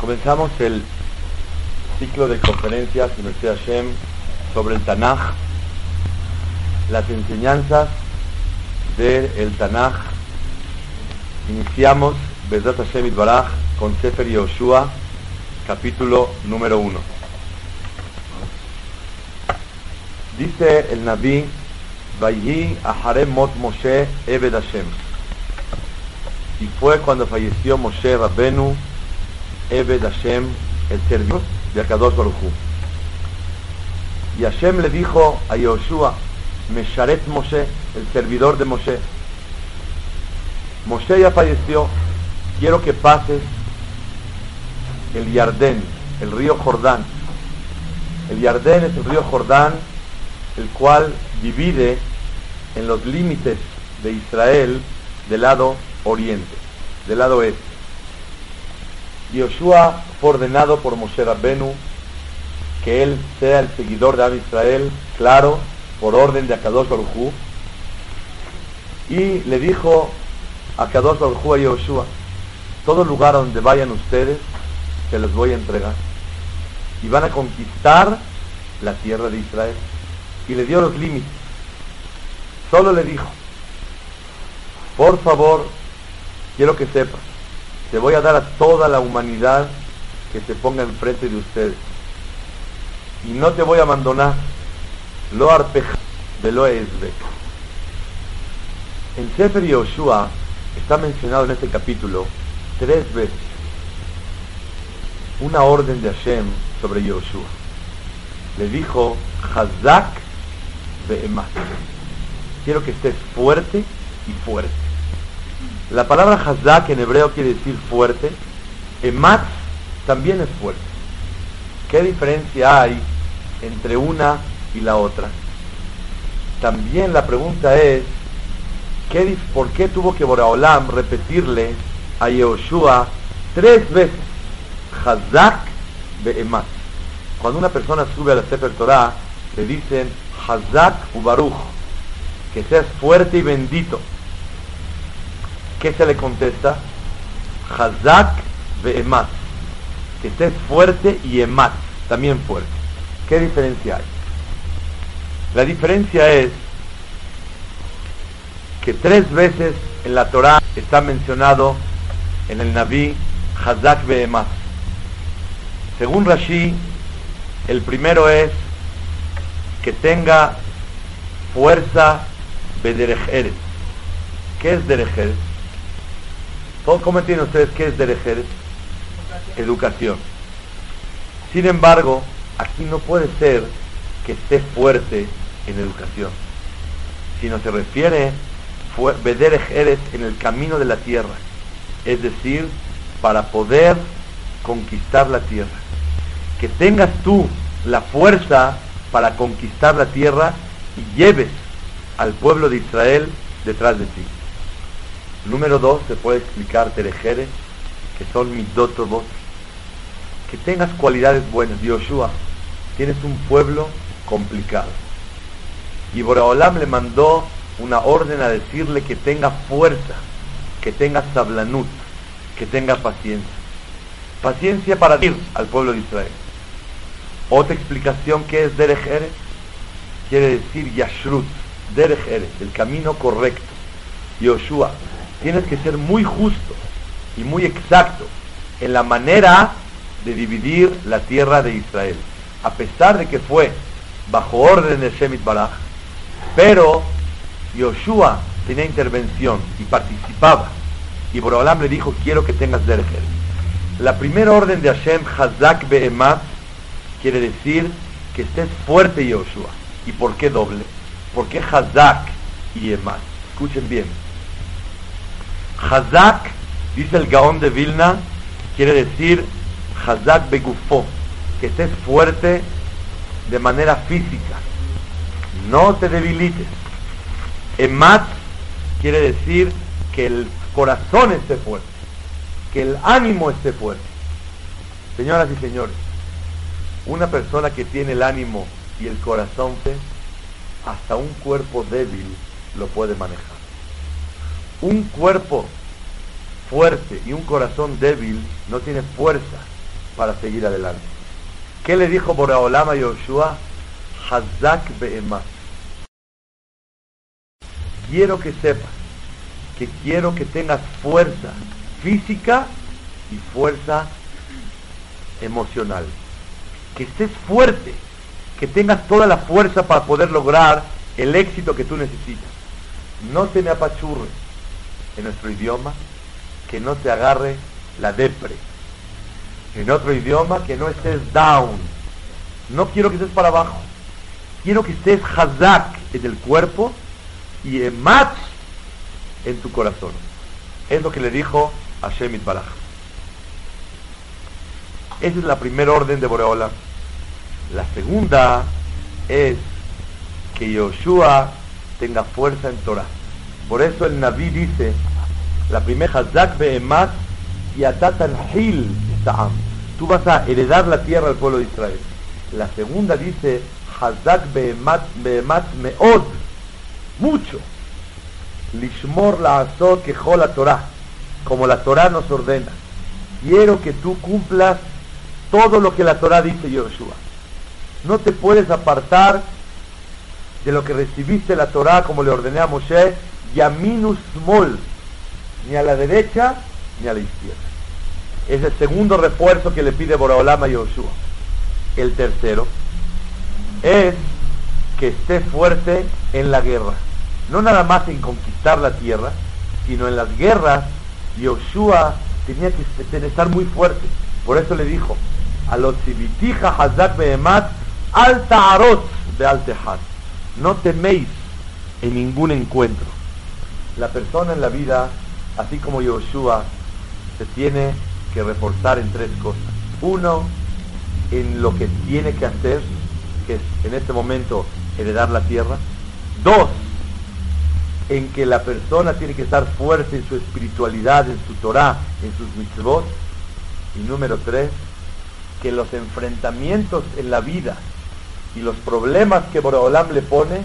Comenzamos el ciclo de conferencias en Universidad Hashem sobre el Tanaj, las enseñanzas del Tanaj. Iniciamos Bezat Hashem Itbaraj con Sefer Yoshua, capítulo número uno. Dice el Naví, Vayhi Aharem Mot Moshe Ebed Hashem. Y fue cuando falleció Moshe Rabbenu, Ebed Hashem, el servidor de Akadosh Baruj Hu. Y Hashem le dijo a Yoshua, Mesharet Moshe, el servidor de Moshe, Moshe ya falleció, quiero que pases el Yardén, el río Jordán. El Yardén es el río Jordán, el cual divide en los límites de Israel del lado oriente, del lado este. Yoshua fue ordenado por Moshe Rabbenu que él sea el seguidor de Am Israel, claro, por orden de Akadosh Baruj y le dijo a Akadosh Baruj a Yoshua, todo lugar donde vayan ustedes, se los voy a entregar. Y van a conquistar la tierra de Israel. Y le dio los límites. Solo le dijo, por favor, quiero que sepas, te voy a dar a toda la humanidad que se ponga enfrente de ustedes. Y no te voy a abandonar. Lo arpeja de lo esbek. En Sefer Yoshua está mencionado en este capítulo tres veces una orden de Hashem sobre Yoshua. Le dijo, Hazak Be'emat. Quiero que estés fuerte y fuerte. La palabra Hazak en hebreo quiere decir fuerte. Emat también es fuerte. ¿Qué diferencia hay entre una y la otra? También la pregunta es, ¿qué, ¿por qué tuvo que Boraolam repetirle a Yoshua tres veces? Hazak Be'emat. Cuando una persona sube a la Sefer Torah, le dicen Hazak Ubaruch, que seas fuerte y bendito. ¿Qué se le contesta? Hazak Be'emat, que estés fuerte y emat, también fuerte. ¿Qué diferencia hay? La diferencia es que tres veces en la Torah está mencionado en el Naví Hazak Be'emat. Según Rashi, el primero es que tenga fuerza Bederejeres. ¿Qué es Derejeres? ¿Cómo entienden ustedes qué es Derejeres? Educación. Sin embargo, aquí no puede ser que esté fuerte en educación, sino se refiere Bederejeres en el camino de la tierra, es decir, para poder conquistar la tierra que tengas tú la fuerza para conquistar la tierra y lleves al pueblo de Israel detrás de ti. Número dos, se puede explicar Terejere, que son midotobos, que tengas cualidades buenas. Yoshua, tienes un pueblo complicado. Y Boraholam le mandó una orden a decirle que tenga fuerza, que tenga sablanut, que tenga paciencia. Paciencia para ir al pueblo de Israel. Otra explicación que es Derech Eretz quiere decir Yashrut, Derech Eretz, el camino correcto. Yoshua, tienes que ser muy justo y muy exacto en la manera de dividir la tierra de Israel. A pesar de que fue bajo orden de Shemit Baraj, pero Yoshua tenía intervención y participaba. Y Borolam le dijo, quiero que tengas Eretz. La primera orden de Hashem, Hazak Be'emat, quiere decir que estés fuerte Yoshua. ¿Y por qué doble? ¿Por qué Hazak y Emat? Escuchen bien. Hazak Dice el Gaón de Vilna, quiere decir Hazak Begufo, que estés fuerte de manera física, no te debilites. Emat quiere decir que el corazón esté fuerte, que el ánimo esté fuerte. Señoras y señores, una persona que tiene el ánimo y el corazón hasta un cuerpo débil lo puede manejar. Un cuerpo fuerte y un corazón débil no tiene fuerza para seguir adelante. ¿Qué le dijo Boraolama a Yoshua? Hazak Be'emat. Quiero que sepas que quiero que tengas fuerza física y fuerza emocional. Que estés fuerte, que tengas toda la fuerza para poder lograr el éxito que tú necesitas. No te me apachurres en nuestro idioma, que no te agarre la depre. En otro idioma, que no estés down. No quiero que estés para abajo. Quiero que estés hazak en el cuerpo y emat en tu corazón. Es lo que le dijo a Shemit Baraj. Esa es la primera orden de Boreola. La segunda es que Yoshua tenga fuerza en Torah. Por eso el Naví dice, la primera Hazak Be'emat y Atatan Hil Sa'am. Tú vas a heredar la tierra al pueblo de Israel. La segunda dice, Hazak Be'emat Me'od. Mucho. Lishmor la azot que la Torah. Como la Torah nos ordena. Quiero que tú cumplas todo lo que la Torah dice Yoshua. No te puedes apartar de lo que recibiste la Torah como le ordené a Moshe, Yaminus Mol, ni a la derecha ni a la izquierda. Es el segundo refuerzo que le pide Boraolama a Yoshua. El tercero es que esté fuerte en la guerra. No nada más en conquistar la tierra, sino en las guerras. Yoshua tenía que estar muy fuerte. Por eso le dijo, a los civitija hazak behemat alta arot de altehad. No teméis en ningún encuentro. La persona en la vida, así como Yoshua, se tiene que reforzar en tres cosas. Uno, en lo que tiene que hacer, que es en este momento heredar la tierra. Dos, en que la persona tiene que estar fuerte en su espiritualidad, en su Torah, en sus mitzvot. Y número tres, que los enfrentamientos en la vida y los problemas que Boraholam le pone,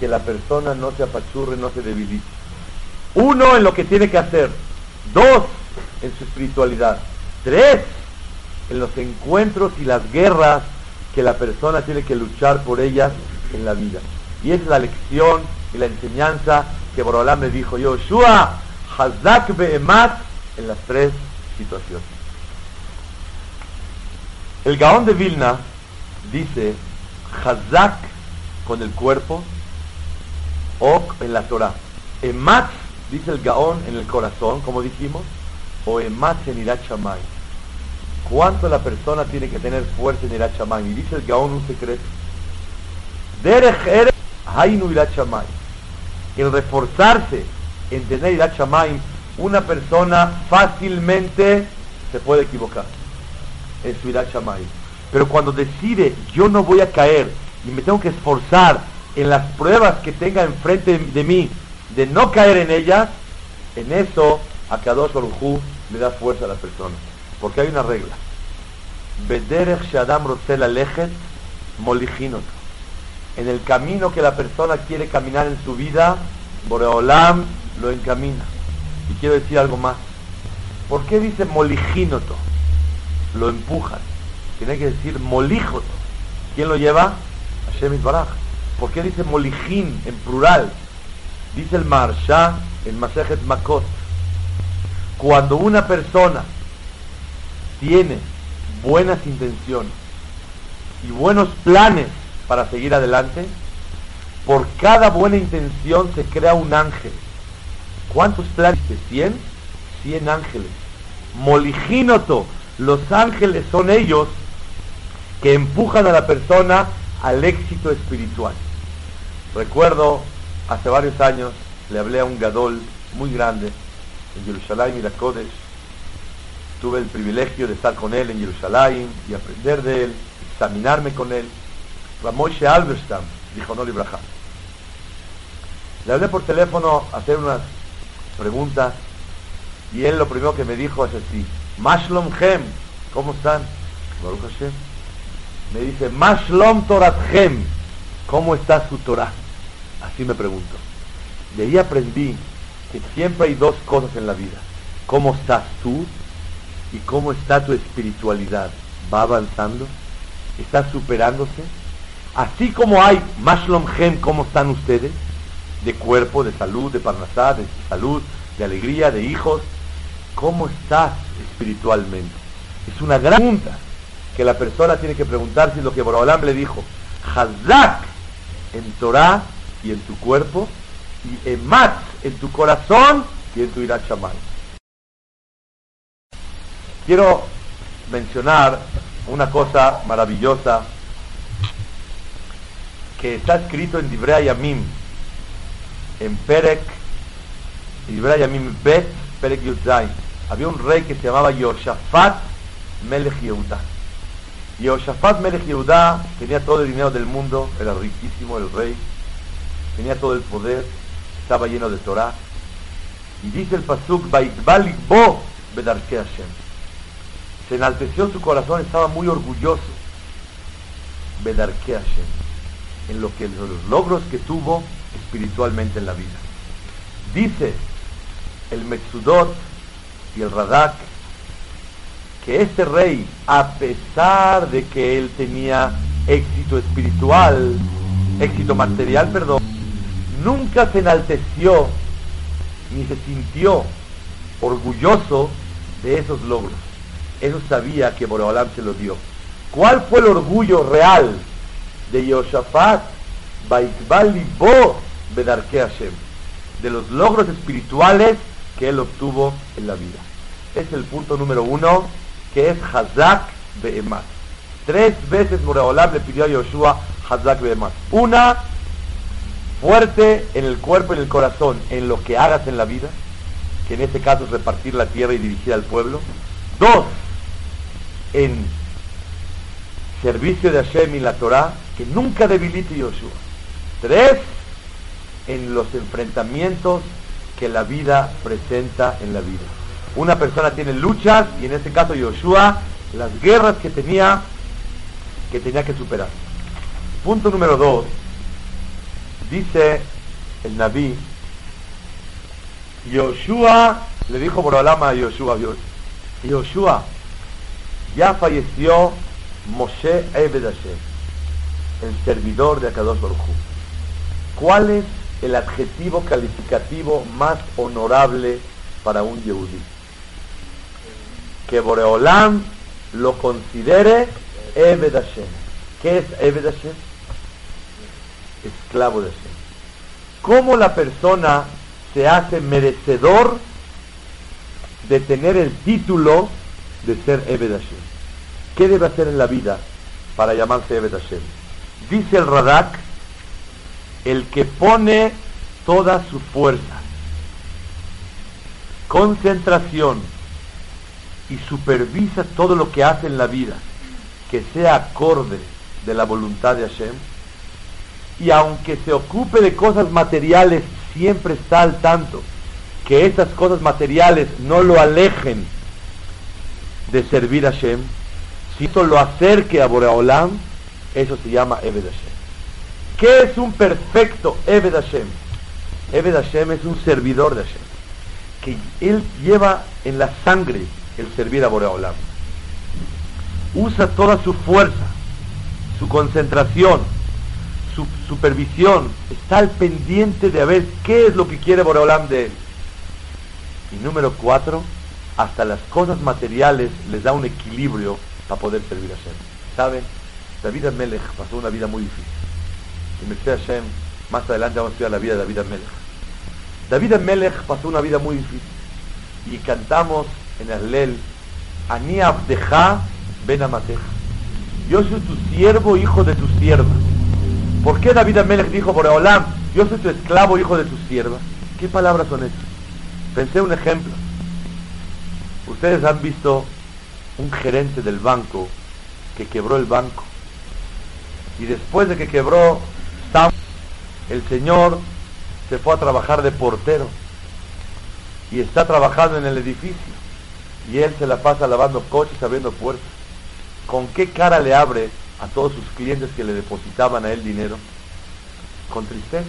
que la persona no se apachurre, no se debilite. Uno, en lo que tiene que hacer. Dos, en su espiritualidad. Tres, en los encuentros y las guerras que la persona tiene que luchar por ellas en la vida. Y es la lección y la enseñanza que Borolam le dijo, Yoshua, Hazak Be'emat, en las tres situaciones. El Gaón de Vilna dice Hazak con el cuerpo o en la Torah. Emat, dice el Gaón, en el corazón, como dijimos, o Emat en Irat ¿Cuánto la persona tiene que tener fuerza en Irat Y dice el Gaón un secreto. Derech Hainu Irat El reforzarse en tener Irat una persona fácilmente se puede equivocar en su Irat Pero cuando decide, yo no voy a caer y me tengo que esforzar en las pruebas que tenga enfrente de mí, de no caer en ellas, en eso a Kadosh Baruj le da fuerza a la persona. Porque hay una regla. En el camino que la persona quiere caminar en su vida, Boreolam lo encamina. Y quiero decir algo más. ¿Por qué dice moligínoto? lo empujan. Tiene que decir molijoto. ¿Quién lo lleva? Hashem Baraj. ¿Por qué dice molijín en plural? Dice el Marsha en Masejet Makot. Cuando una persona tiene buenas intenciones y buenos planes para seguir adelante, por cada buena intención se crea un ángel. ¿Cuántos planes? ¿100? 100 ángeles. Moligínoto los ángeles son ellos que empujan a la persona al éxito espiritual. Recuerdo, hace varios años, le hablé a un gadol muy grande en Jerusalén y la Kodesh, tuve el privilegio de estar con él en Jerusalén y aprender de él, examinarme con él. Ramoshe Alberstam, dijo no Libraja. Le hablé por teléfono a hacer unas preguntas y él lo primero que me dijo es así, Mashlom Hem, ¿cómo están? Me dice, Mashlom Torat Hem, ¿cómo está su Torah? Así me pregunto. De ahí aprendí que siempre hay dos cosas en la vida. ¿Cómo estás tú? ¿Y cómo está tu espiritualidad? ¿Va avanzando? ¿Está superándose? Así como hay Mashlom Hem, ¿cómo están ustedes? De cuerpo, de salud, de parnasá, de salud, de alegría, de hijos. ¿Cómo estás espiritualmente? Es una gran pregunta que la persona tiene que preguntarse lo que Borobalam le dijo. Hazak en Torah y en tu cuerpo y Emat en tu corazón y en tu Irat Quiero mencionar una cosa maravillosa que está escrito en Divrei Yamim, en Perek, Divrei Yamim Bet, Perek Yudzain. Había un rey que se llamaba Yoshafat Melech Yehuda. Yoshafat Melech tenía todo el dinero del mundo, era riquísimo el rey, tenía todo el poder, estaba lleno de Torah. Y dice el Pasuk, Bo Bedarke Hashem. Se enalteció su corazón, estaba muy orgulloso. Bedarke Hashem. En lo que los logros que tuvo espiritualmente en la vida. Dice el Metsudot y el Radak que este rey, a pesar de que él tenía éxito espiritual, éxito material, perdón, nunca se enalteció ni se sintió orgulloso de esos logros. Eso sabía que Boreolam se lo dio. ¿Cuál fue el orgullo real de Yoshafat? Bo Bedarke Hashem. De los logros espirituales que él obtuvo en la vida. Es el punto número uno, que es Hazak Be'emat. Tres veces Boreolam le pidió a Yoshua Hazak Be'emat. Una, fuerte en el cuerpo y en el corazón, en lo que hagas en la vida, que en este caso es repartir la tierra y dirigir al pueblo. Dos, en servicio de Hashem y la Torah, que nunca debilite Yoshua. Tres, en los enfrentamientos que la vida presenta en la vida. Una persona tiene luchas y en este caso Yoshua, las guerras que tenía que tenía que superar. Punto número dos, Dice el Naví, Yoshua, le dijo Borolama a Yoshua, Yoshua, ya falleció Moshe Ebed el servidor de Akadosh Baruj ¿Cuál es el adjetivo calificativo más honorable para un Yehudi? Que Boreolam lo considere Ebed Hashem. ¿Qué es Ebed Hashem? Esclavo de Hashem. ¿Cómo la persona se hace merecedor de tener el título de ser Ebed Hashem? ¿Qué debe hacer en la vida para llamarse Ebed Hashem? Dice el Radak, el que pone toda su fuerza, concentración y supervisa todo lo que hace en la vida, que sea acorde de la voluntad de Hashem, y aunque se ocupe de cosas materiales, siempre está al tanto que esas cosas materiales no lo alejen de servir a Hashem, si esto lo acerque a Boreolam, eso se llama Eved Hashem. ¿Qué es un perfecto Eved Hashem? Eved Hashem es un servidor de Hashem, que él lleva en la sangre el servir a Boreolam. Usa toda su fuerza, su concentración, supervisión, está al pendiente de ver qué es lo que quiere Boreolam de él. Y número cuatro, hasta las cosas materiales les da un equilibrio para poder servir a Hashem. ¿Saben? David Amelech pasó una vida muy difícil. Y me a Hashem, más adelante vamos a estudiar la vida de David Amelech. David Amelech pasó una vida muy difícil. Y cantamos en el Lel, Ani Abdeja Ben Amateja. Yo soy tu siervo, hijo de tu sierva. ¿Por qué David Amelech dijo, por Olam, yo soy tu esclavo, hijo de tu sierva? ¿Qué palabras son estas? Pensé un ejemplo. Ustedes han visto un gerente del banco que quebró el banco. Y después de que quebró, el señor se fue a trabajar de portero. Y está trabajando en el edificio. Y él se la pasa lavando coches, abriendo puertas. ¿Con qué cara le abre a todos sus clientes que le depositaban a él dinero? Con tristeza.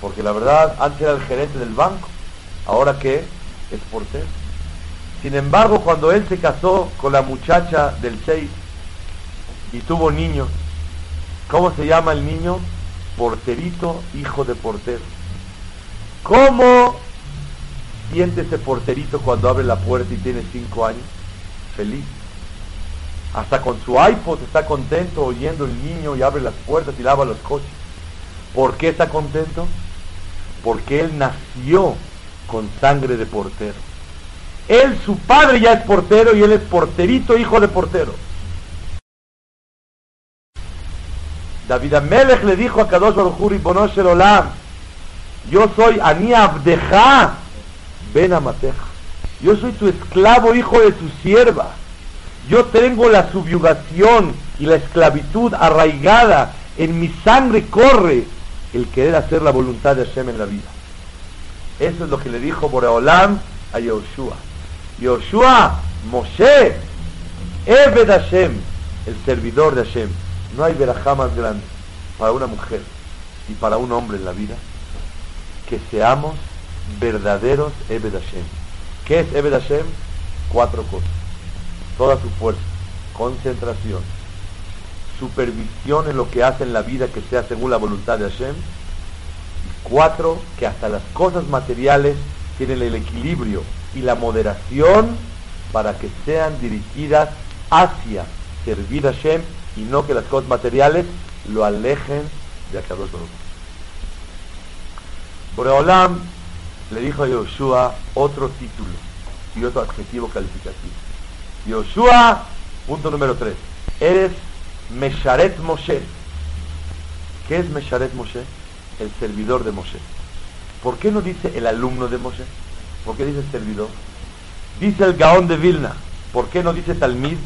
Porque la verdad, antes era el gerente del banco. Ahora que es portero. Sin embargo, cuando él se casó con la muchacha del 6 y tuvo niño, ¿cómo se llama el niño? Porterito, hijo de portero. ¿Cómo siente ese porterito cuando abre la puerta y tiene 5 años? Feliz. Hasta con su iPod está contento oyendo el niño y abre las puertas y lava los coches. ¿Por qué está contento? Porque él nació con sangre de portero. Él, su padre ya es portero y él es porterito, hijo de portero. David Amelech le dijo a Kadosh Baruj y Bonosh Olam, yo soy Ani Abdeja, Ben Amateja. Yo soy tu esclavo, hijo de tu sierva. Yo tengo la subyugación y la esclavitud arraigada. En mi sangre corre el querer hacer la voluntad de Hashem en la vida. Eso es lo que le dijo Boreolam a Yoshua. Yoshua, Moshe, Eved Hashem, el servidor de Hashem. No hay verajá más grande para una mujer y para un hombre en la vida que seamos verdaderos Eved Hashem. ¿Qué es Eved Hashem? Cuatro cosas. Toda su fuerza, concentración, supervisión en lo que hace en la vida que sea según la voluntad de Hashem. Y cuatro, que hasta las cosas materiales tienen el equilibrio y la moderación para que sean dirigidas hacia servir a Hashem y no que las cosas materiales lo alejen de Akadosh Baruch. Boreolam le dijo a Yoshua otro título y otro adjetivo calificativo. Yoshua, punto número 3, eres Mesharet Moshe. ¿Qué es Mesharet Moshe? El servidor de Moshe. ¿Por qué no dice el alumno de Moshe? ¿Por qué dice servidor? Dice el Gaón de Vilna. ¿Por qué no dice Talmid?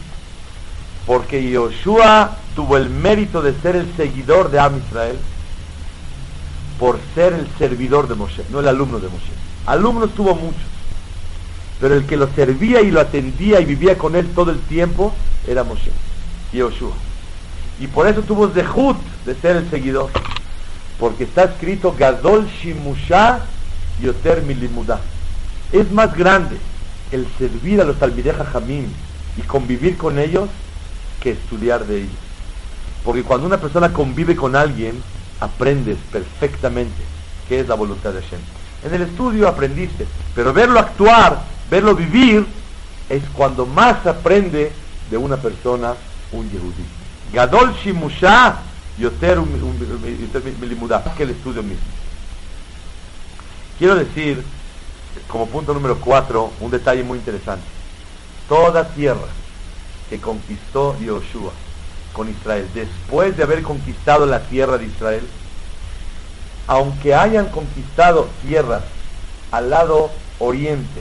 Porque Yoshua tuvo el mérito de ser el seguidor de Am Israel por ser el servidor de Moshe, no el alumno de Moshe. Alumnos tuvo muchos, pero el que lo servía y lo atendía y vivía con él todo el tiempo era Moshe, Yoshua. Y por eso tuvo Zehut de ser el seguidor, porque está escrito Gadol Shimusha Yoter Milimudah. Es más grande el servir a los Talmideja Jamim y convivir con ellos que estudiar de ellos. Porque cuando una persona convive con alguien, aprendes perfectamente qué es la voluntad de Hashem. En el estudio aprendiste, pero verlo actuar, verlo vivir, es cuando más aprende de una persona un Yehudi. Gadol Shimusha Yoter que el estudio mismo. Quiero decir, como punto número cuatro, un detalle muy interesante. Toda tierra que conquistó Yoshua con Israel, después de haber conquistado la tierra de Israel, aunque hayan conquistado tierras al lado oriente,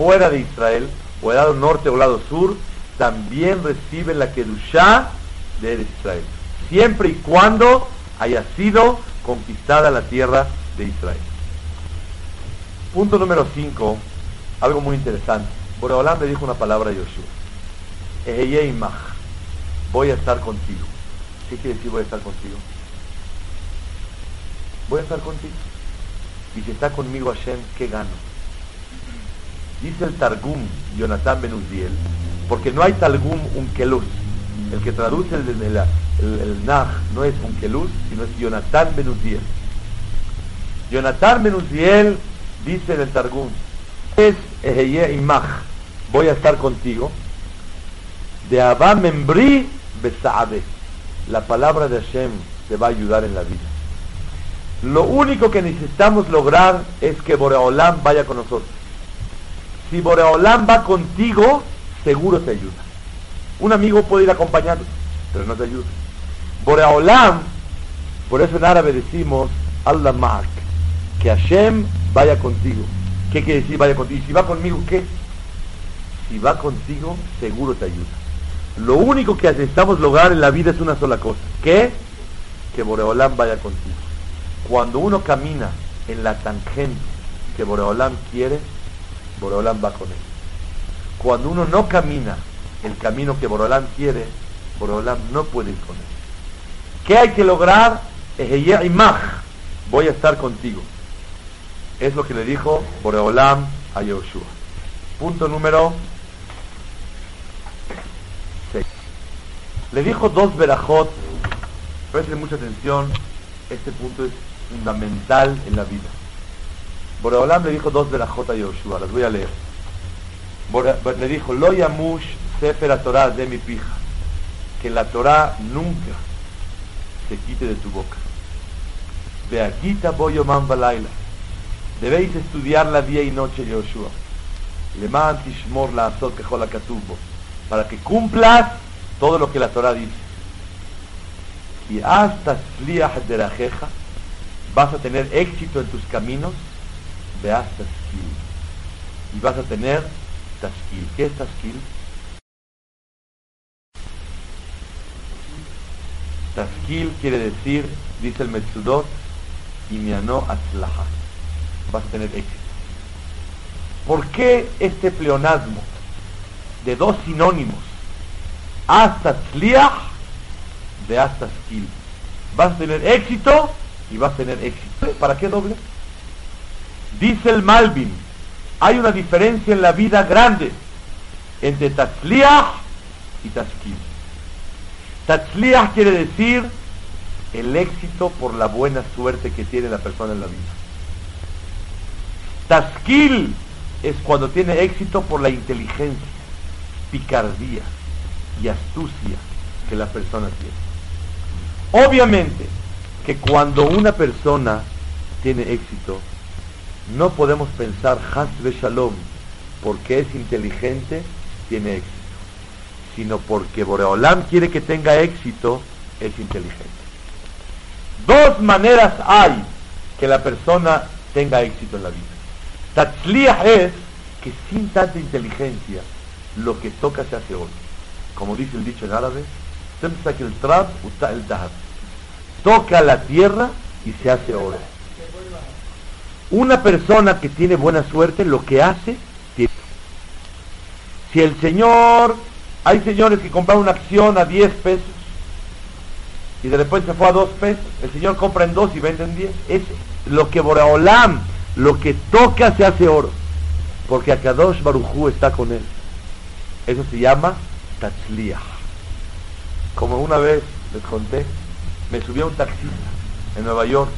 fuera de Israel, o al lado norte o al lado sur, también reciben la Kedushá de Israel, siempre y cuando haya sido conquistada la tierra de Israel. Punto número 5, algo muy interesante. Boreolam le dijo una palabra a Yoshua voy a estar contigo. ¿Qué quiere decir voy a estar contigo? Voy a estar contigo. Y si está conmigo Hashem, ¿qué gano? Dice el Targum, Jonathan Benuziel, porque no hay Targum Unkelus. El que traduce el, el, Nah no es Unkelus, sino es Jonathan Benuziel. Jonathan Benuziel dice en el Targum, es Eheye Imach, voy a estar contigo de Abba Membri Besaabe. La palabra de Hashem te va a ayudar en la vida. Lo único que necesitamos lograr es que Boreolam vaya con nosotros. Si Boreolam va contigo, seguro te ayuda. Un amigo puede ir acompañado, pero no te ayuda. Boreolam, por eso en árabe decimos Allah Mark, que Hashem vaya contigo. ¿Qué quiere decir vaya contigo? ¿Y si va conmigo qué? si va contigo, seguro te ayuda. Lo único que necesitamos lograr en la vida es una sola cosa. ¿Qué? Que Boreolam vaya contigo. Cuando uno camina en la tangente que Boreolam quiere, Boreolam va con él. Cuando uno no camina el camino que Boreolam quiere, Boreolam no puede ir con él. ¿Qué hay que lograr? Voy a estar contigo. Es lo que le dijo Boreolam a Yoshua. Punto número 6. Le dijo dos verajot. Presten mucha atención. Este punto es fundamental en la vida. Boreolam le dijo dos verajot a Yoshua. Las voy a leer. le dijo, Lo yamush sefer Torah de mi pija. Que la Torah nunca se quite de tu boca. De aquí man balaila. Debéis estudiarla día y noche, Yoshua. Le tishmor la azot que Para que cumplas todo lo que la Torah dice. Y hasta de la jeja vas a tener éxito en tus caminos. De hasta Y vas a tener taskil. ¿Qué es taskil? Taskil quiere decir, dice el Metsudot, y miano atzlaha. Vas a tener éxito. ¿Por qué este pleonasmo de dos sinónimos? Hasta tzliach de hasta skill. Vas a tener éxito y vas a tener éxito. ¿Para qué doble? Dice el Malvin, hay una diferencia en la vida grande entre tatzliach y taskil. Tatzliach quiere decir el éxito por la buena suerte que tiene la persona en la vida. Taskil es cuando tiene éxito por la inteligencia, picardía y astucia que la persona tiene. Obviamente que cuando una persona tiene éxito, no podemos pensar Hasbe Shalom porque es inteligente, tiene éxito sino porque Boreolam quiere que tenga éxito, es inteligente. Dos maneras hay que la persona tenga éxito en la vida. Tatzliah es que sin tanta inteligencia lo que toca se hace oro. Como dice el dicho en árabe, el trap el Toca la tierra y se hace oro. Una persona que tiene buena suerte, lo que hace, si el Señor hay señores que compran una acción a 10 pesos y de repente se fue a 2 pesos. El señor compra en 2 y vende en 10. Es lo que Boreolam, lo que toca se hace oro. Porque Akadosh Barujú está con él. Eso se llama Tatzliah. Como una vez les conté, me subió un taxista en Nueva York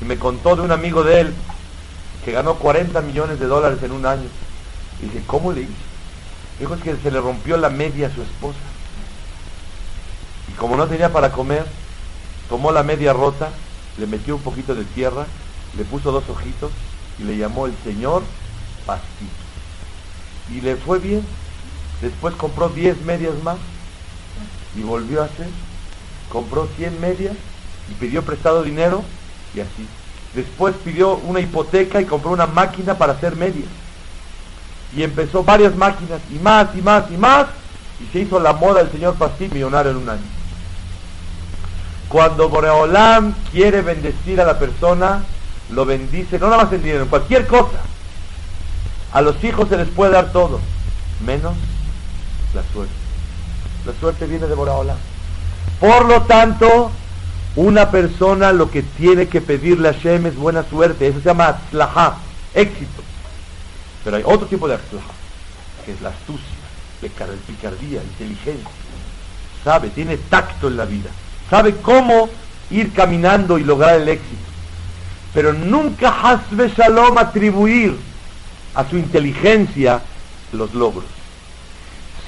y me contó de un amigo de él que ganó 40 millones de dólares en un año. Y dije, ¿cómo le hice? Dijo que se le rompió la media a su esposa. Y como no tenía para comer, tomó la media rota, le metió un poquito de tierra, le puso dos ojitos y le llamó el Señor Pastito. Y le fue bien. Después compró 10 medias más y volvió a hacer. Compró 100 medias y pidió prestado dinero y así. Después pidió una hipoteca y compró una máquina para hacer medias y empezó varias máquinas y más y más y más y se hizo la moda el señor Pastil millonario en un año. Cuando Boreolam quiere bendecir a la persona, lo bendice, no nada más en dinero, en cualquier cosa. A los hijos se les puede dar todo, menos la suerte. La suerte viene de Boreolam. Por lo tanto, una persona lo que tiene que pedirle a Shem es buena suerte. Eso se llama atzlaha, éxito. Pero hay otro tipo de atzlaha, que es la astucia, la picardía, inteligencia. Sabe, tiene tacto en la vida. Sabe cómo ir caminando y lograr el éxito. Pero nunca hasbe shalom atribuir a su inteligencia los logros.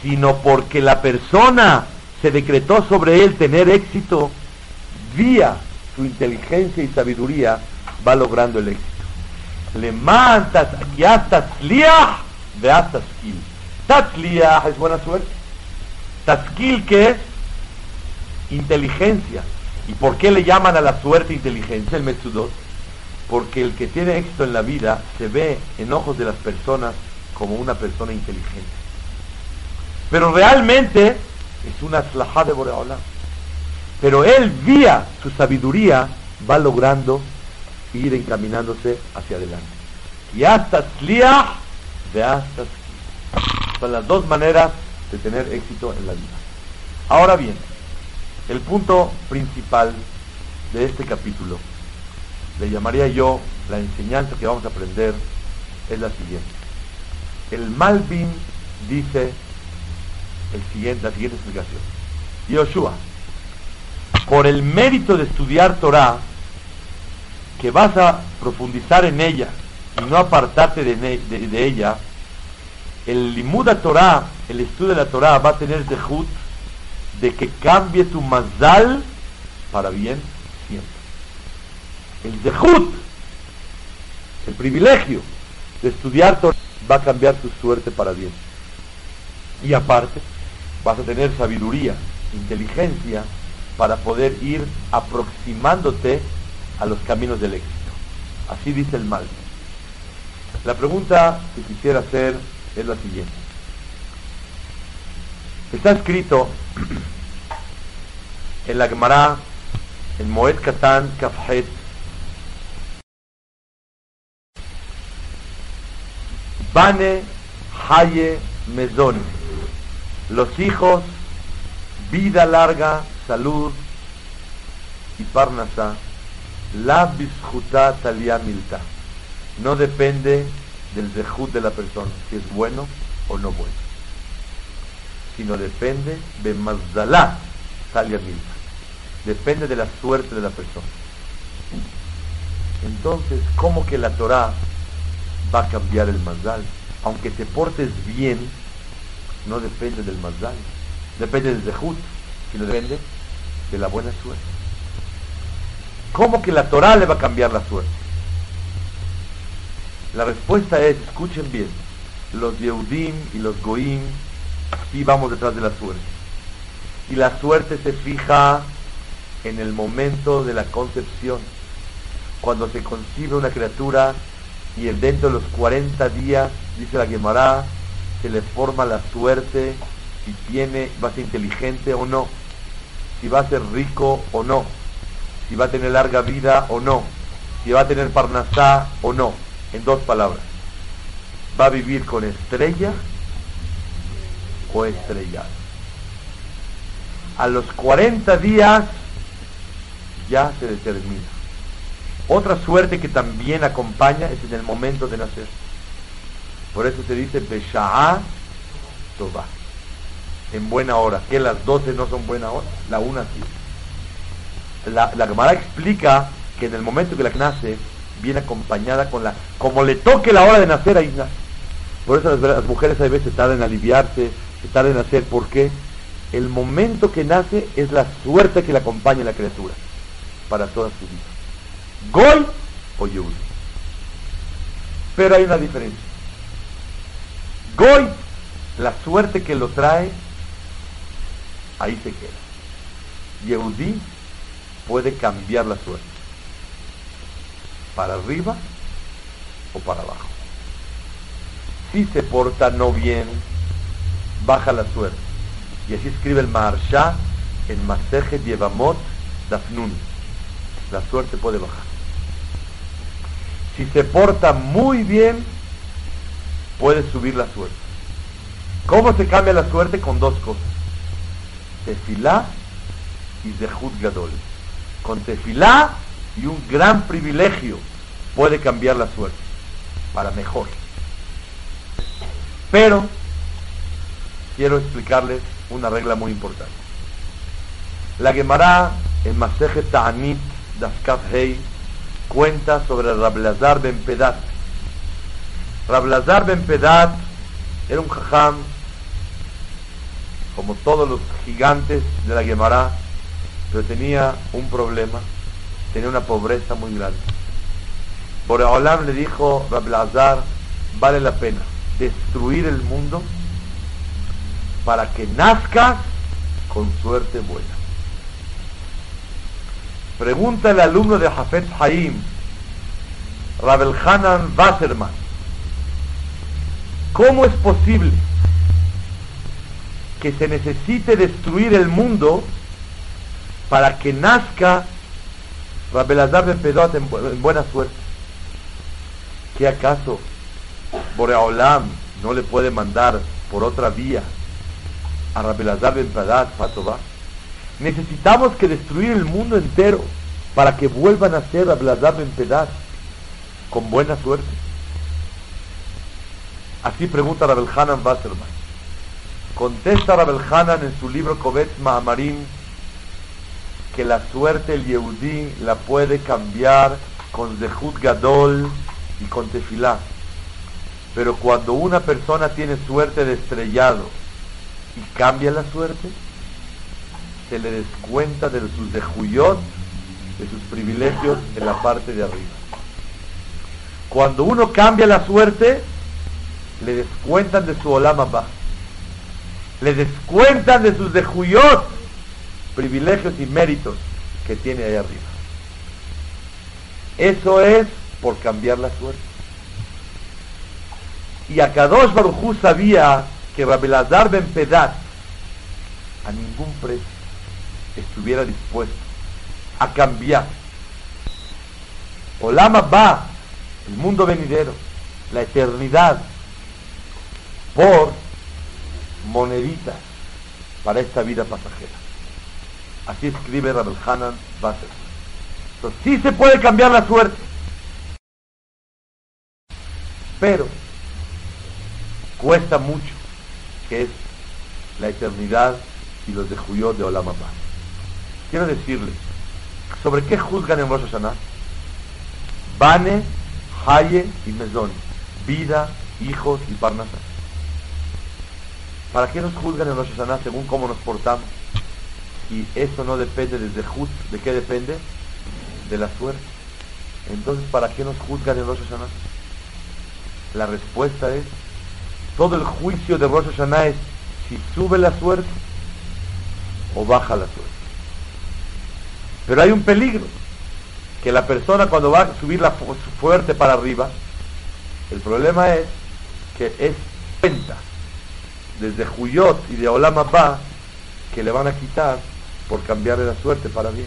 Sino porque la persona se decretó sobre él tener éxito, vía su inteligencia y sabiduría va logrando el éxito le mantas y hasta de hasta. Tatzliah es buena suerte. Taskil que es inteligencia. ¿Y por qué le llaman a la suerte inteligencia el Metsudot? Porque el que tiene éxito en la vida se ve en ojos de las personas como una persona inteligente. Pero realmente es una slajá de Boreolam. Pero él, vía su sabiduría, va logrando ir encaminándose hacia adelante. Y hasta sliach de hasta Son las dos maneras de tener éxito en la vida. Ahora bien, el punto principal de este capítulo, le llamaría yo la enseñanza que vamos a aprender, es la siguiente. El Malvin dice el siguiente, la siguiente explicación. Yoshua, por el mérito de estudiar Torah, que vas a profundizar en ella y no apartarte de, ella, el limuda Torah, el estudio de la Torah va a tener dejut de que cambie tu mazal para bien siempre. El dejut, el privilegio de estudiar Torah va a cambiar tu suerte para bien. Y aparte, vas a tener sabiduría, inteligencia para poder ir aproximándote a los caminos del éxito. Así dice el mal. La pregunta que quisiera hacer es la siguiente. Está escrito en la Gemara, en Moed Katan Kafhet, Bane Haye Mezon, los hijos, vida larga, salud y parnasa, la bisjuta talia milta. No depende del zehut de la persona, si es bueno o no bueno. Sino depende de mazdalá talia milta. Depende de la suerte de la persona. Entonces, ¿cómo que la Torah va a cambiar el mazdal? Aunque te portes bien, no depende del mazdal. Depende del zehut, sino depende de la buena suerte. ¿Cómo que la Torah le va a cambiar la suerte? La respuesta es, escuchen bien, los Yehudim y los Goim sí vamos detrás de la suerte. Y la suerte se fija en el momento de la concepción. Cuando se concibe una criatura y dentro de los 40 días, dice la Gemara, se le forma la suerte si tiene, va a ser inteligente o no, si va a ser rico o no, si va a tener larga vida o no, si va a tener parnasá o no, en dos palabras. ¿Va a vivir con estrella o estrellada? A los 40 días ya se determina. Otra suerte que también acompaña es en el momento de nacer. Por eso se dice Besha'a Toba. En buena hora. Que las 12 no son buena hora, la una sí la, la Gemara explica que en el momento que la nace, viene acompañada con la, como le toque la hora de nacer, ahí nace. Por eso las, mujeres a veces tardan en aliviarse, se tardan en nacer, porque el momento que nace es la suerte que le acompaña a la criatura para toda su vida. Gol o Yehudi. Pero hay una diferencia. Goy, la suerte que lo trae, ahí se queda. Yehudi puede cambiar la suerte. Para arriba o para abajo. Si se porta no bien, baja la suerte. Y así escribe el Maharsha en Maseje Yevamot Dafnun. La suerte puede bajar. Si se porta muy bien, puede subir la suerte. ¿Cómo se cambia la suerte? Con dos cosas. Tefilá y Zehut Gadol con tefilá y un gran privilegio puede cambiar la suerte para mejor. Pero quiero explicarles una regla muy importante. La Gemara en Maseje Ta'anit Daskaf Hei cuenta sobre Rablazar Ben Pedat. Rablazar Ben Pedat era un jajam como todos los gigantes de la Gemara pero tenía un problema, tenía una pobreza muy grande. Boreolam le dijo, Rablazar, vale la pena destruir el mundo para que nazcas con suerte buena. Pregunta el alumno de Jafet Haim, Rabel Hanan Wasserman, ¿cómo es posible que se necesite destruir el mundo para que nazca Rabelazar Ben Pedot en, en buena suerte. ¿Qué acaso Boreolam no le puede mandar por otra vía a Rabelazar Ben Pedot Fatová? Necesitamos que destruir el mundo entero para que vuelvan a ser Rabelazar Ben Pedot con buena suerte. Así pregunta Rabel Hanan Wasserman. Contesta Rabel Hanan en su libro Kovetz Ma'amarim que la suerte el Yehudí la puede cambiar con Zehut Gadol y con Tefilá. Pero cuando una persona tiene suerte de estrellado y cambia la suerte, se le descuenta de sus dejuyot, de sus privilegios en la parte de arriba. Cuando uno cambia la suerte, le descuentan de su olama ba. Le descuentan de sus dejuyot, privilegios y méritos que tiene ahí arriba. Eso es por cambiar la suerte. Y Akadosh Barujú sabía que Rabelazar Ben Pedat a ningún precio estuviera dispuesto a cambiar Olama va, el mundo venidero, la eternidad, por moneditas para esta vida pasajera. Así escribe Rabel Hanan Basel. Entonces, sí se puede cambiar la suerte. Pero cuesta mucho, que es la eternidad y los de Juyot de Olam Abba. Quiero decirles, ¿sobre qué juzgan en Rosh Hashanah? Bane, Haye y Mezón. Vida, hijos y Parnasa. ¿Para qué nos juzgan en Rosh Hashanah según cómo nos portamos? Y eso no depende desde Juz. ¿De qué depende? De la suerte. Entonces, ¿para qué nos juzgan en Rosh Hashanah? La respuesta es, todo el juicio de Rosh Hashanah es si sube la suerte o baja la suerte. Pero hay un peligro, que la persona cuando va a subir la fu fuerte para arriba, el problema es que es cuenta desde Juyot y de Olam Abba que le van a quitar por cambiarle la suerte para bien.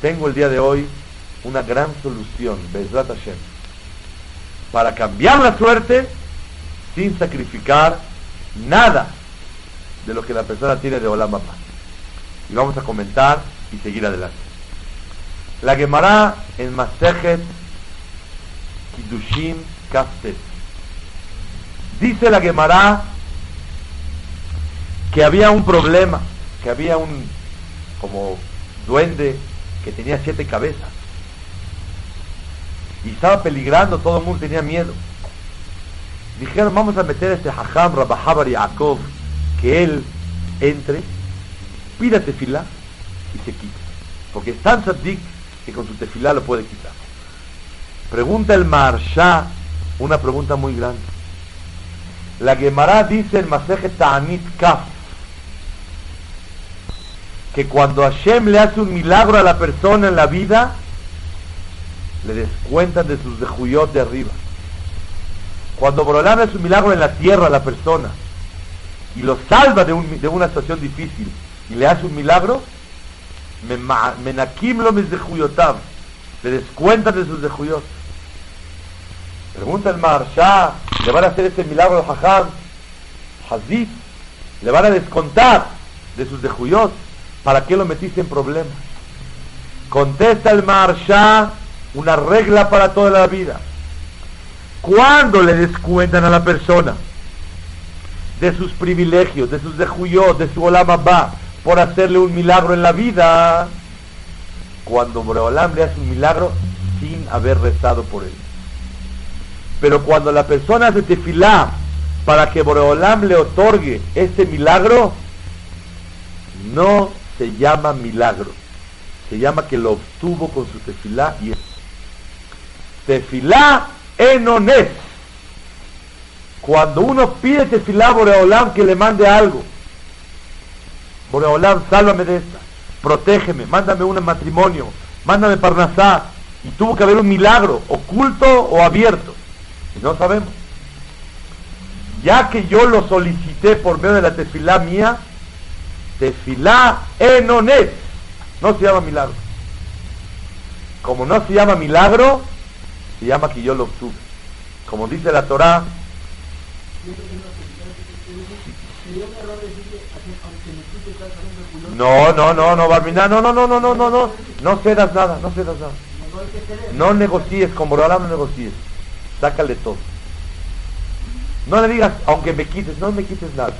Tengo el día de hoy una gran solución, Bezrat Hashem, para cambiar la suerte sin sacrificar nada de lo que la persona tiene de Olam Abba. Y vamos a comentar y seguir adelante. La Gemara en Masejet Kidushim Kaftet. Dice la Gemara que había un problema, que había un como duende que tenía siete cabezas y estaba peligrando, todo el mundo tenía miedo. Dijeron, vamos a meter a este Hajam Rabahabar Yaakov, que él entre, pida tefilá y se quita. Porque es tan sadik que con su tefilá lo puede quitar. Pregunta el Marsha una pregunta muy grande. La Gemara dice en Maseje Ta'anit Kaf que cuando Hashem le hace un milagro a la persona en la vida, le descuentan de sus dejuyot de arriba. Cuando Borolam hace un milagro en la tierra a la persona y lo salva de, un, de una situación difícil y le hace un milagro, menakim lo mis dejuyotam, le descuentan de sus dejuyot. Pregunta el Marsha, ¿le van a hacer ese milagro al Hajam? Hazid, le van a descontar de sus dejuyot. ¿Para qué lo metiste en problemas? Contesta el Marsha una regla para toda la vida. Cuando le descuentan a la persona de sus privilegios, de sus dejuyot, de su olama por hacerle un milagro en la vida, cuando Boreolam le hace un milagro sin haber rezado por él. Pero cuando la persona hace tefilá para que Boreolam le otorgue este milagro, no se llama milagro. Se llama que lo obtuvo con su tefilá y tefilá enones. Cuando uno pide tefilá Boreolam que le mande algo. Boreolam, sálvame de esta. Protégeme, mándame un matrimonio, mándame parnasá. Y tuvo que haber un milagro, oculto o abierto. Y no sabemos. ya que yo lo solicité por medio de la tefilá mía, tefilá enonet, no se llama milagro. Como no se llama milagro, se llama que yo lo obtuve. Como dice la Torah, no, no, no, no, Barmina, no, no, no, no, no, no, no, no cedas nada, no cedas nada. No negocies, con Borolam no negocies. Sácale todo. No le digas, aunque me quites, no me quites nada.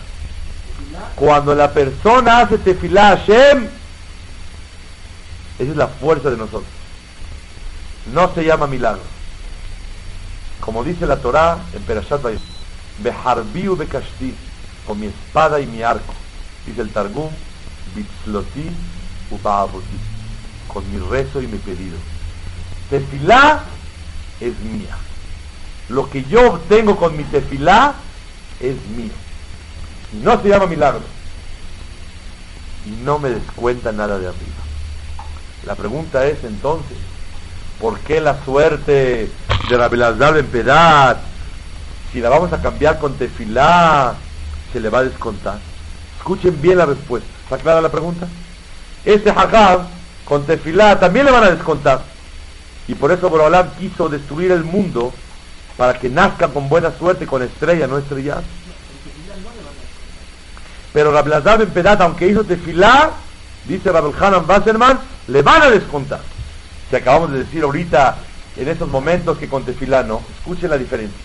Cuando la persona hace tefilá a esa es la fuerza de nosotros. No se llama milagro. Como dice la Torah en Perashat Beharbiu Bekashti, con mi espada y mi arco. Dice el Targum, Bitzloti Uba'aboti, con mi rezo y mi pedido. Tefilá es mía. Lo que yo obtengo con mi tefilá es mío. No se llama milagro. Y no me descuenta nada de arriba. La pregunta es entonces, ¿por qué la suerte de Rabelazar en Pedad, si la vamos a cambiar con tefilá, se le va a descontar? Escuchen bien la respuesta. ¿Está clara la pregunta? Este hagab con tefilá también le van a descontar. Y por eso Borolam quiso destruir el mundo para que nazca con buena suerte, con estrella, no estrellas. Pero Rabelazar en Pedad, aunque hizo tefilá, dice Rabel Hanan Wasserman, le van a descontar. Si acabamos de decir ahorita, en estos momentos que con tefilá no, escuchen la diferencia.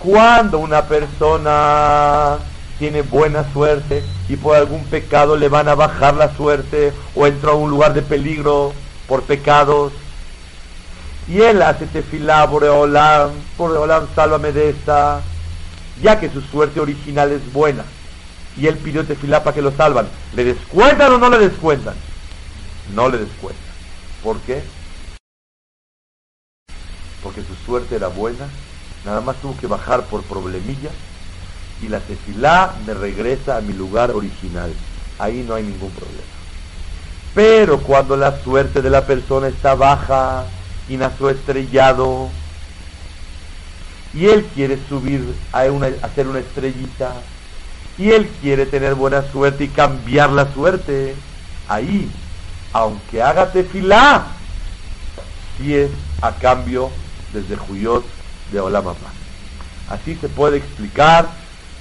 Cuando una persona tiene buena suerte y por algún pecado le van a bajar la suerte o entra a un lugar de peligro por pecados y él hace tefilá, Boreolam, Boreolam, sálvame de esta, ya que su suerte original es buena y él pidió tefilá para que lo salvan, ¿le descuentan o no le descuentan? No le descuentan. ¿Por qué? Porque su suerte era buena, nada más tuvo que bajar por problemilla y la tefilá me regresa a mi lugar original. Ahí no hay ningún problema. Pero cuando la suerte de la persona está baja y nació estrellado y él quiere subir a, una, una estrellita y él quiere tener buena suerte y cambiar la suerte, ahí, aunque haga tefilá, si es a cambio desde Juyot de Olamapa. Así se puede explicar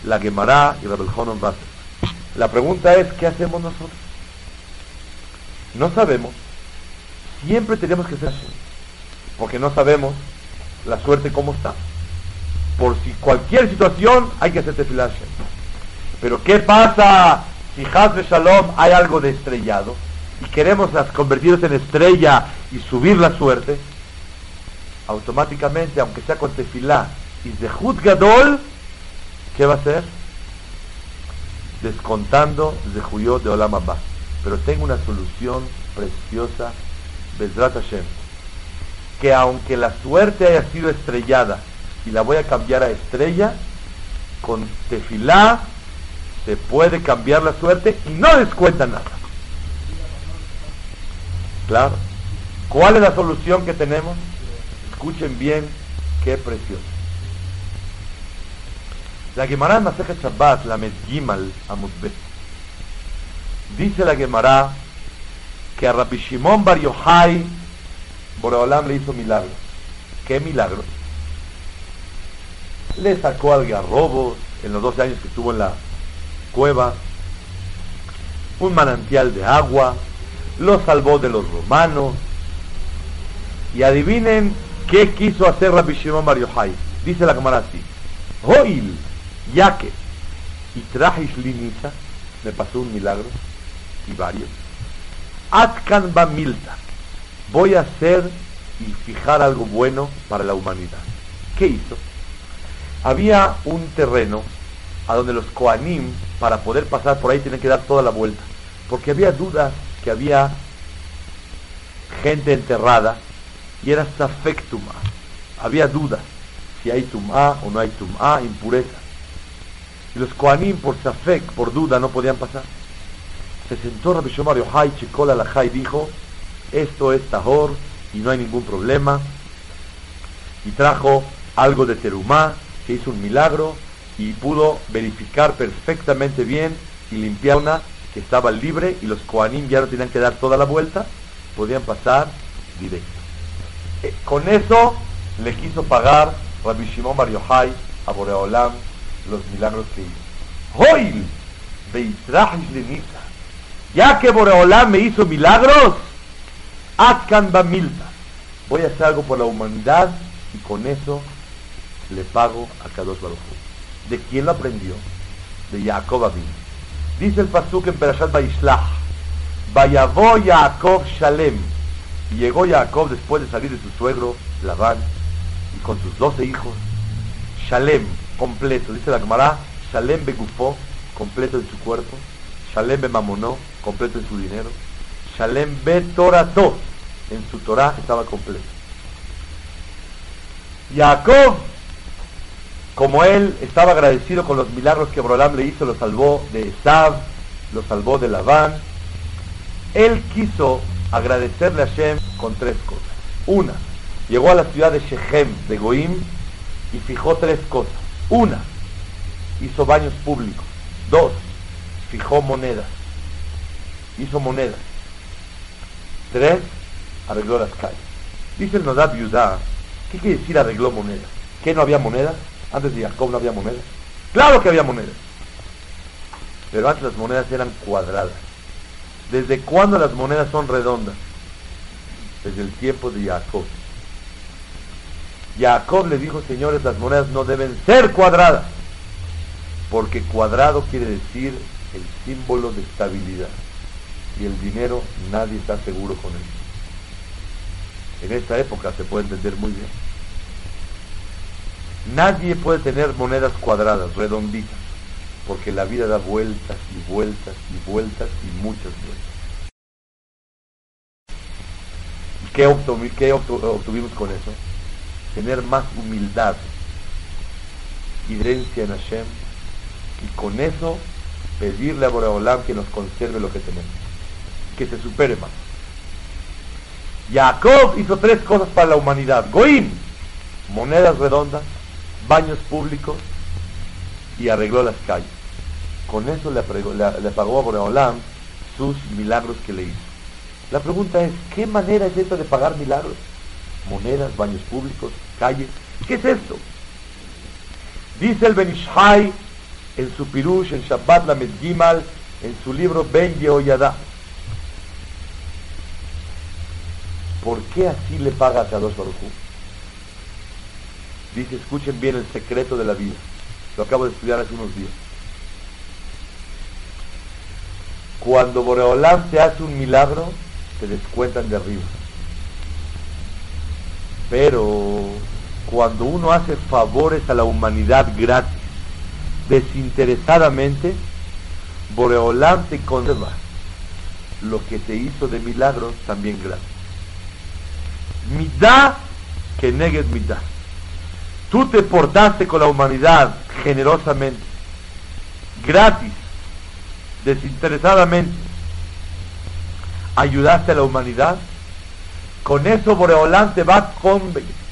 la Gemara y Rabel Honon La pregunta es, ¿qué hacemos nosotros? No sabemos. Siempre tenemos que ser así. Porque no sabemos la suerte cómo está. Por si cualquier situación hay que hacer tefilá Pero ¿qué pasa si de Shalom hay algo de estrellado y queremos convertirnos en estrella y subir la suerte? Automáticamente, aunque sea con tefilá y de Gadol, ¿qué va a hacer? Descontando de Juyot de Olam. Pero tengo una solución preciosa, Bezrat Hashem, que aunque la suerte haya sido estrellada y la voy a cambiar a estrella, con tefilá se puede cambiar la suerte y no descuenta nada. Claro. ¿Cuál es la solución que tenemos? Escuchen bien, qué precioso. La Gemara Masejet Shabbat, la Medgimal Amutbet. Dice la Gemara que a Rabbi Shimon Bar Yochai le hizo milagros. ¿Qué milagro? Le sacó algarrobos en los 12 años que estuvo en la cueva, un manantial de agua, lo salvó de los romanos. Y adivinen qué quiso hacer Rabbi Shimon Bar. Dice la Gemara así. Hoil ya que y traje linisa me pasó un milagro y varios Atkan milta voy a hacer y fijar algo bueno para la humanidad ¿qué hizo? Había un terreno a donde los Koanim para poder pasar por ahí tienen que dar toda la vuelta porque había dudas que había gente enterrada y era Safek había dudas si hay Tum'a o no hay Tum'a, impureza y los Koanim por Safek, por duda, no podían pasar. Se sentó Rabbi Shomar Yohai, checó la y dijo, esto es Tahor y no hay ningún problema. Y trajo algo de terumá que hizo un milagro y pudo verificar perfectamente bien y limpiar una que estaba libre y los Koanim ya no tenían que dar toda la vuelta, podían pasar directo. Eh, con eso le quiso pagar Rabbi Shimon Bar Yochai a Boreolam los milagros que hizo. ¡Hoy! Ya que Boreolam me hizo milagros, Atkan Bamilta. Voy a hacer algo por la humanidad y con eso le pago a Kadosh Baruch ¿De quién lo aprendió? De Jacob Abin. Dice el pasuk en Perashat Baishlach, Vayavó Jacob Shalem. Y llegó Jacob después de salir de su suegro, Labán, y con sus doce hijos, Shalem, completo. Dice la Gemara, Shalem Begufó, completo en su cuerpo. Shalem Bemamonó, completo en su dinero. Shalem Betorato, en su Torah estaba completo. Jacob como él estaba agradecido con los milagros que Borolam le hizo, lo salvó de Esab, lo salvó de Labán, él quiso agradecerle a Shem con tres cosas. Una, llegó a la ciudad de Shechem, de Goim, y fijó tres cosas. Una, hizo baños públicos. Dos, fijó monedas. Hizo monedas. Tres, arregló las calles. Dice el Nodab Yudá, ¿qué quiere decir arregló monedas? ¿Qué no había monedas? Antes de Jacob no había monedas. Claro que había monedas. Pero antes las monedas eran cuadradas. ¿Desde cuándo las monedas son redondas? Desde el tiempo de Jacob. Jacob le dijo, señores, las monedas no deben ser cuadradas. Porque cuadrado quiere decir el símbolo de estabilidad. Y el dinero nadie está seguro con él. En esta época se puede entender muy bien. Nadie puede tener monedas cuadradas, redonditas, porque la vida da vueltas y vueltas y vueltas y muchas vueltas. ¿Y qué, obtuvimos con eso? Tener más humildad y herencia en Hashem y con eso pedirle a Boreolam que nos conserve lo que tenemos, que se supere más. Jacob hizo tres cosas para la humanidad. Goim, monedas redondas, baños públicos y arregló las calles. Con eso le, pagó a Boreolam sus milagros que le hizo. La pregunta es, ¿qué manera es esta de pagar milagros? Monedas, baños públicos, calles. ¿Qué es esto? Dice el Benishai en su Pirush, en Shabbat la Gimal, en su libro Ben Yehoyada. ¿Por qué así le paga a Kadosh Dice, escuchen bien el secreto de la vida. Lo acabo de estudiar hace unos días. Cuando Boreolam te hace un milagro, te descuentan de arriba. Pero cuando uno hace favores a la humanidad gratis, desinteresadamente, Boreolam te conserva lo que te hizo de milagros también gratis. Midá que negues midá. Tú te portaste con la humanidad generosamente, gratis, desinteresadamente. Ayudaste a la humanidad. Con eso Boreolán te va a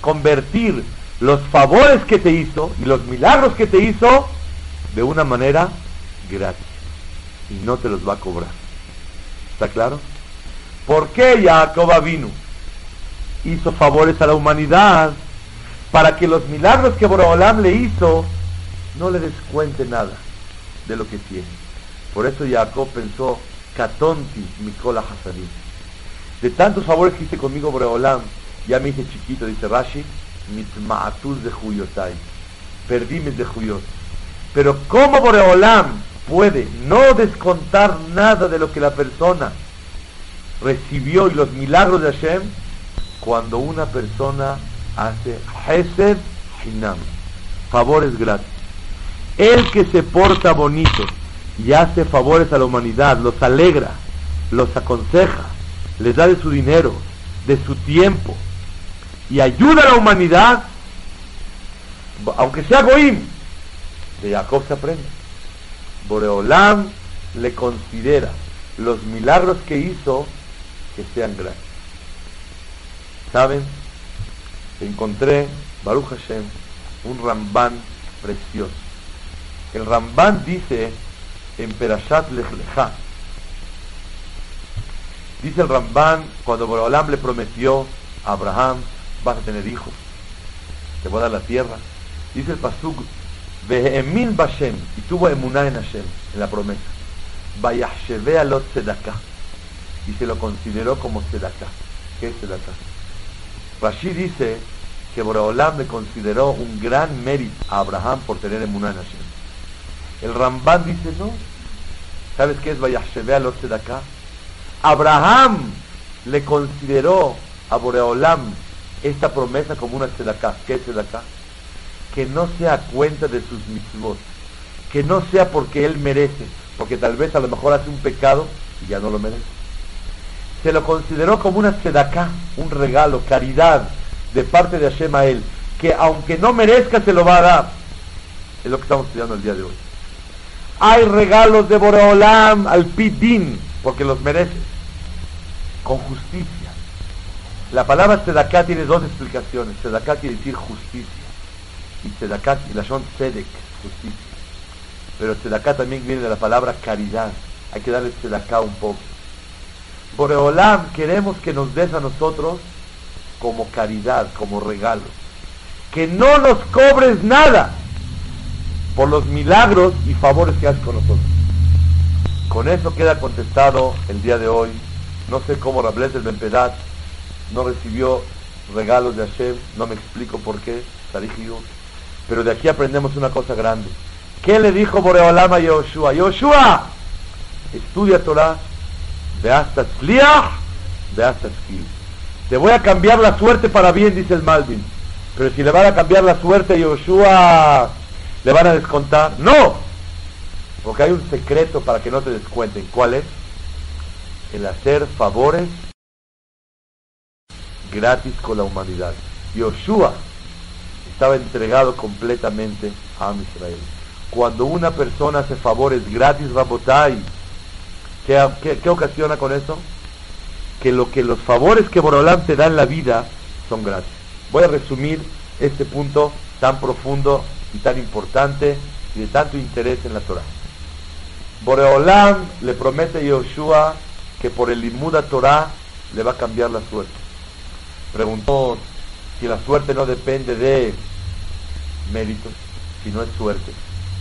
convertir los favores que te hizo y los milagros que te hizo de una manera gratis. Y no te los va a cobrar. ¿Está claro? ¿Por qué Jacob vino? Hizo favores a la humanidad para que los milagros que Borolam le hizo no le descuente nada de lo que tiene. Por eso Jacob pensó, Katonti, Mikola Hasanim. De tantos favores que hice conmigo Borolam, ya me hice chiquito, dice Rashi, mitma'atul de Juyotai. Perdí mis de Juyot. Pero ¿cómo Boreolam puede no descontar nada de lo que la persona recibió y los milagros de Hashem cuando una persona hace Hesed Hinam, favores gratis. El que se porta bonito y hace favores a la humanidad, los alegra, los aconseja, les da de su dinero, de su tiempo y ayuda a la humanidad, aunque sea Goim, de Jacob se aprende. Boreolam le considera los milagros que hizo que sean gratis. ¿Saben? Encontré, Baruch Hashem, un Ramban precioso. El Ramban dice en Perashat Lech dice el Ramban, cuando Borolam le prometió a Abraham, vas a tener hijos, te voy a dar la tierra. Dice el Pasuk, Vehemin Bashem, y tuvo emuná en Hashem, en la promesa. Vayasheve lot tzedakah, y se lo consideró como tzedakah. ¿Qué es tzedakah? Rashi dice que Boreolam le consideró un gran mérito a Abraham por tener en Hashem. El Ramban dice no. ¿Sabes qué es Vayasheve lot tzedakah? Abraham le consideró a Boreolam esta promesa como una tzedakah. ¿Qué es tzedakah? que no sea cuenta de sus mitzvot, que no sea porque él merece, porque tal vez a lo mejor hace un pecado y ya no lo merece. Se lo consideró como una sedaká, un regalo, caridad de parte de Hashem que aunque no merezca se lo va a dar. Es lo que estamos estudiando el día de hoy. Hay regalos de Boreolam al Pidin, porque los merece, con justicia. La palabra sedaká tiene dos explicaciones. Sedaká quiere decir justicia y tzedakat y la son tzedek, justicia. Pero tzedakat también viene de la palabra caridad. Hay que darle tzedaká un poco. Boreolam queremos que nos des a nosotros como caridad, como regalo. Que no nos cobres nada por los milagros y favores que haces con nosotros. Con eso queda contestado el día de hoy. No sé cómo Rables del Bempedat no recibió regalos de Hashem, no me explico por qué, pero de aquí aprendemos una cosa grande. ¿Qué le dijo Boreolam a Yoshua? Yoshua, estudia Torah, de hasta de hasta Te voy a cambiar la suerte para bien, dice el Malvin. Pero si le van a cambiar la suerte a Yoshua, ¿le van a descontar? No, porque hay un secreto para que no te descuenten. ¿Cuál es? El hacer favores gratis con la humanidad. Yoshua estaba entregado completamente a Israel. Cuando una persona hace favores gratis, Rabotai, ¿qué, qué, ocasiona con eso? Que lo que los favores que Borolam te da en la vida son gratis. Voy a resumir este punto tan profundo y tan importante y de tanto interés en la Torah. Boreolam le promete a Yoshua que por el Limuda Torah le va a cambiar la suerte. Preguntó si la suerte no depende de méritos, sino es suerte.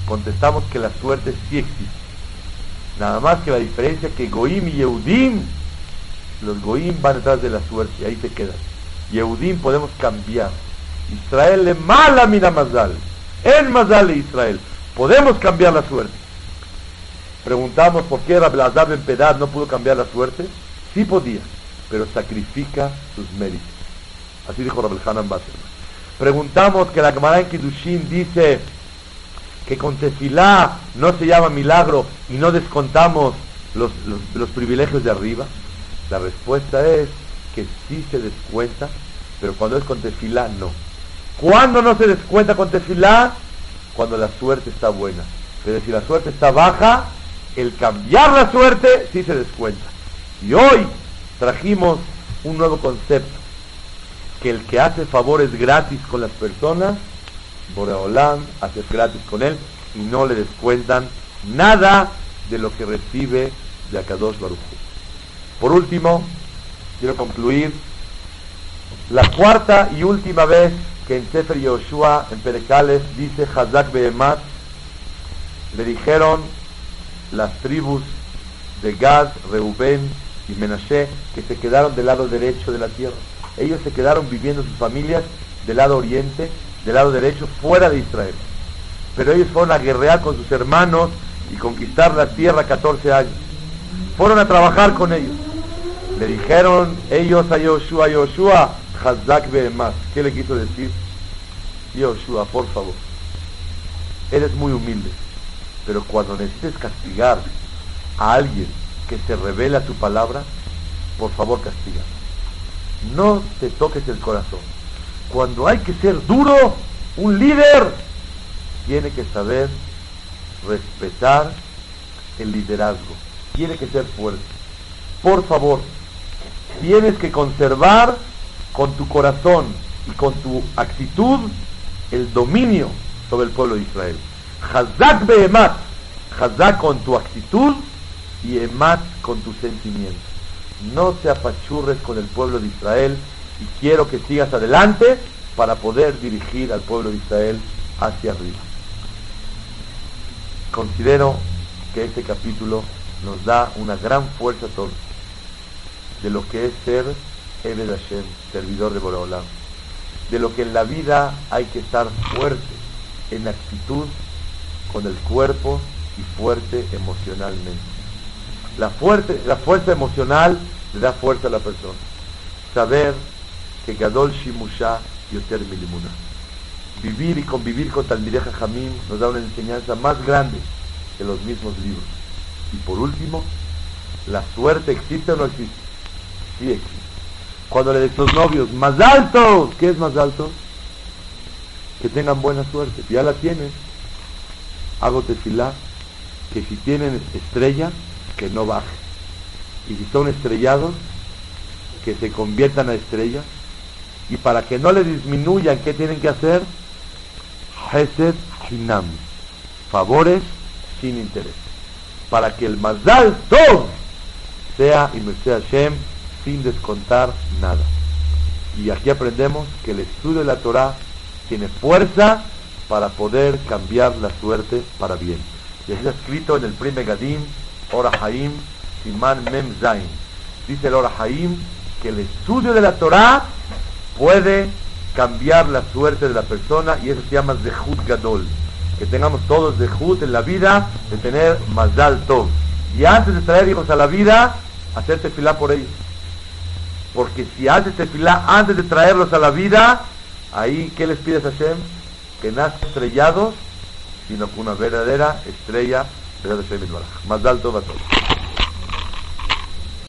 Contestamos que la suerte sí existe. Nada más que la diferencia que Goim y Yehudim, los Goim van detrás de la suerte, y ahí se quedan. Yehudim podemos cambiar. Israel le mala mina mazal. En mazal de Israel. Podemos cambiar la suerte. Preguntamos por qué Rabelazar en Pedad no pudo cambiar la suerte. Sí podía, pero sacrifica sus méritos. Así dijo Rabel Hanan Preguntamos que la Gemara en Kiddushin dice que con tefilá no se llama milagro y no descontamos los, privilegios de arriba. La respuesta es que sí se descuenta, pero cuando es con tefilá no. ¿Cuándo no se descuenta con tefilá? Cuando la suerte está buena. Pero si la suerte está baja, el cambiar la suerte sí se descuenta. Y hoy trajimos un nuevo concepto que el que hace favores gratis con las personas, Boreolam hace gratis con él y no le descuentan nada de lo que recibe de Akadosh Baruch. Por último, quiero concluir la cuarta y última vez que en Sefer Yoshua, en Perecales, dice Hazak Behemat, le dijeron las tribus de Gad, Reubén y Menashe que se quedaron del lado derecho de la tierra ellos se quedaron viviendo sus familias del lado oriente, del lado derecho, fuera de Israel. Pero ellos fueron a guerrear con sus hermanos y conquistar la tierra 14 años. Fueron a trabajar con ellos. Le dijeron ellos a Yoshua, Yoshua, Hazak más. ¿Qué le quiso decir? Yoshua, por favor, eres muy humilde, pero cuando necesites castigar a alguien que se revela tu palabra, por favor castiga no te toques el corazón. Cuando hay que ser duro, un líder tiene que saber respetar el liderazgo, tiene que ser fuerte. Por favor, tienes que conservar con tu corazón y con tu actitud el dominio sobre el pueblo de Israel. Hazak behemat, Hazak con tu actitud y emat con tu sentimiento. No te apachurres con el pueblo de Israel y quiero que sigas adelante para poder dirigir al pueblo de Israel hacia arriba. Considero que este capítulo nos da una gran fuerza de lo que es ser Ebed Hashem, servidor de Boraholam, de lo que en la vida hay que estar fuerte en actitud con el cuerpo y fuerte emocionalmente. La, fuerte, la fuerza emocional le da fuerza a la persona. Saber que Gadol Shimusha Yoter Milimuna. Vivir y convivir con Talmideja Jamim nos da una enseñanza más grande que los mismos libros. Y por último, ¿la suerte existe o no existe? Existe. Cuando le de los novios, más alto, ¿qué es más alto? Que tengan buena suerte. Ya la tienen. Hago tefilá, que si tienen estrella, que no baje. Y si son estrellados, que se conviertan a estrellas. Y para que no le disminuyan, ¿qué tienen que hacer? Hesed Hinam. Favores sin interés. Para que el Mazal Tov sea, y me sea Hashem, sin descontar nada. Y aquí aprendemos que el estudio de la Torah tiene fuerza para poder cambiar la suerte para bien. Y está escrito en el primer Gadim, Ora Haim, Siman Mem Zain. Dice el Ora Haim que el estudio de la Torah puede cambiar la suerte de la persona y eso se llama Zehut Gadol. Que tengamos todos Zehut en la vida de tener Mazal Tov. Y antes de traer hijos a la vida, hacerte filar por ellos. Porque si haces tefilá antes de traerlos a la vida, ahí, ¿qué les pides a Hashem? Que nazcan estrellados, sino que una verdadera estrella de Más alto va todo.